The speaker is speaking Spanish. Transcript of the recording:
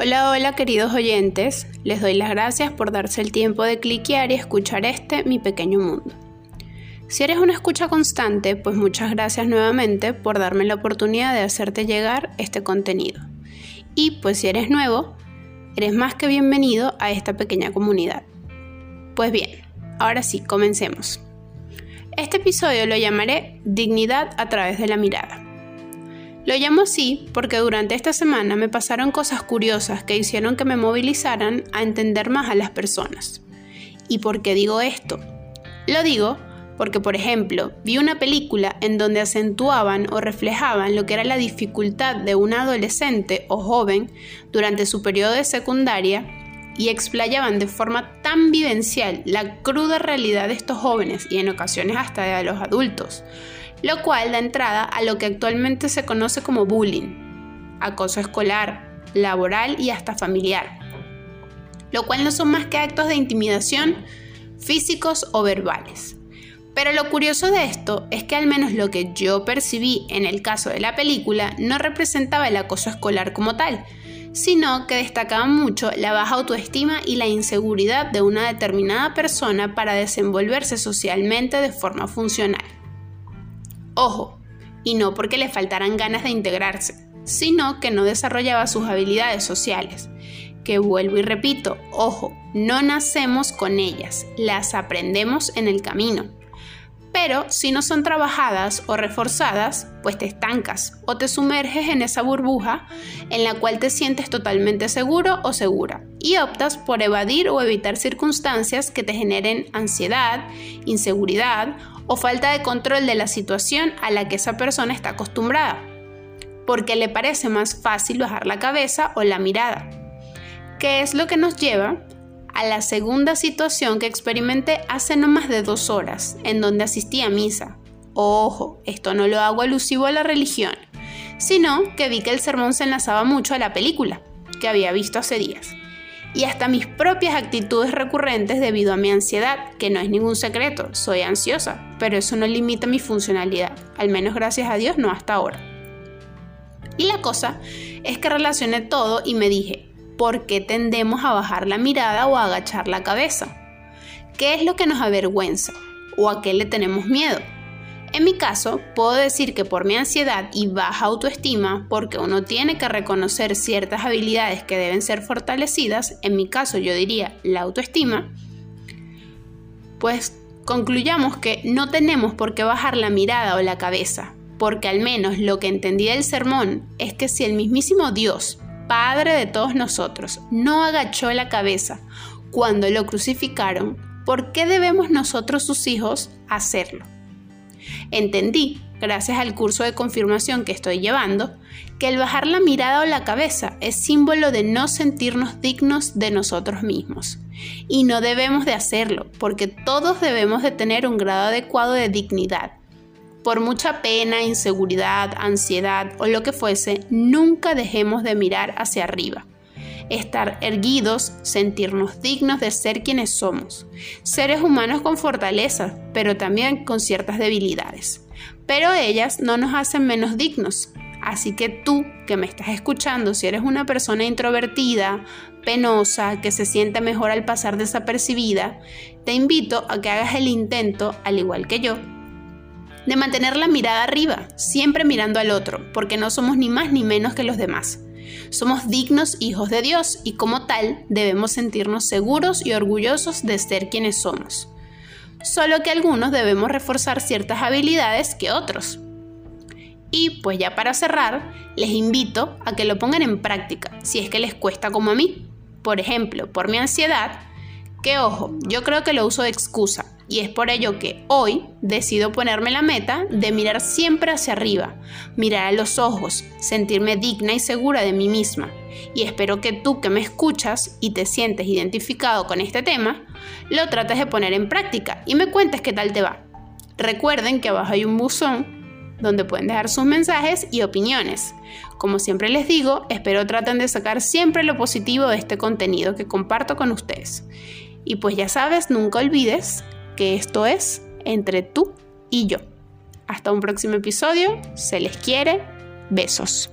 Hola, hola queridos oyentes, les doy las gracias por darse el tiempo de cliquear y escuchar este mi pequeño mundo. Si eres una escucha constante, pues muchas gracias nuevamente por darme la oportunidad de hacerte llegar este contenido. Y pues si eres nuevo, eres más que bienvenido a esta pequeña comunidad. Pues bien, ahora sí, comencemos. Este episodio lo llamaré Dignidad a través de la mirada. Lo llamo así porque durante esta semana me pasaron cosas curiosas que hicieron que me movilizaran a entender más a las personas. ¿Y por qué digo esto? Lo digo porque, por ejemplo, vi una película en donde acentuaban o reflejaban lo que era la dificultad de un adolescente o joven durante su periodo de secundaria y explayaban de forma tan vivencial la cruda realidad de estos jóvenes y en ocasiones hasta de los adultos, lo cual da entrada a lo que actualmente se conoce como bullying, acoso escolar, laboral y hasta familiar, lo cual no son más que actos de intimidación físicos o verbales. Pero lo curioso de esto es que al menos lo que yo percibí en el caso de la película no representaba el acoso escolar como tal, sino que destacaba mucho la baja autoestima y la inseguridad de una determinada persona para desenvolverse socialmente de forma funcional. Ojo, y no porque le faltaran ganas de integrarse, sino que no desarrollaba sus habilidades sociales. Que vuelvo y repito, ojo, no nacemos con ellas, las aprendemos en el camino. Pero si no son trabajadas o reforzadas, pues te estancas o te sumerges en esa burbuja en la cual te sientes totalmente seguro o segura y optas por evadir o evitar circunstancias que te generen ansiedad, inseguridad o falta de control de la situación a la que esa persona está acostumbrada, porque le parece más fácil bajar la cabeza o la mirada. ¿Qué es lo que nos lleva a la segunda situación que experimenté hace no más de dos horas, en donde asistí a misa. Ojo, esto no lo hago alusivo a la religión, sino que vi que el sermón se enlazaba mucho a la película, que había visto hace días y hasta mis propias actitudes recurrentes debido a mi ansiedad, que no es ningún secreto, soy ansiosa, pero eso no limita mi funcionalidad, al menos gracias a Dios no hasta ahora. Y la cosa es que relacioné todo y me dije, ¿por qué tendemos a bajar la mirada o a agachar la cabeza? ¿Qué es lo que nos avergüenza? ¿O a qué le tenemos miedo? En mi caso, puedo decir que por mi ansiedad y baja autoestima, porque uno tiene que reconocer ciertas habilidades que deben ser fortalecidas, en mi caso yo diría la autoestima, pues concluyamos que no tenemos por qué bajar la mirada o la cabeza, porque al menos lo que entendí del sermón es que si el mismísimo Dios, Padre de todos nosotros, no agachó la cabeza cuando lo crucificaron, ¿por qué debemos nosotros sus hijos hacerlo? Entendí, gracias al curso de confirmación que estoy llevando, que el bajar la mirada o la cabeza es símbolo de no sentirnos dignos de nosotros mismos. Y no debemos de hacerlo, porque todos debemos de tener un grado adecuado de dignidad. Por mucha pena, inseguridad, ansiedad o lo que fuese, nunca dejemos de mirar hacia arriba estar erguidos, sentirnos dignos de ser quienes somos, seres humanos con fortaleza, pero también con ciertas debilidades. Pero ellas no nos hacen menos dignos. Así que tú que me estás escuchando, si eres una persona introvertida, penosa, que se siente mejor al pasar desapercibida, te invito a que hagas el intento, al igual que yo, de mantener la mirada arriba, siempre mirando al otro, porque no somos ni más ni menos que los demás. Somos dignos hijos de Dios y como tal debemos sentirnos seguros y orgullosos de ser quienes somos. Solo que algunos debemos reforzar ciertas habilidades que otros. Y pues ya para cerrar, les invito a que lo pongan en práctica, si es que les cuesta como a mí. Por ejemplo, por mi ansiedad, que ojo, yo creo que lo uso de excusa, y es por ello que hoy decido ponerme la meta de mirar siempre hacia arriba, mirar a los ojos, sentirme digna y segura de mí misma. Y espero que tú que me escuchas y te sientes identificado con este tema, lo trates de poner en práctica y me cuentes qué tal te va. Recuerden que abajo hay un buzón donde pueden dejar sus mensajes y opiniones. Como siempre les digo, espero traten de sacar siempre lo positivo de este contenido que comparto con ustedes. Y pues ya sabes, nunca olvides que esto es entre tú y yo. Hasta un próximo episodio, se les quiere, besos.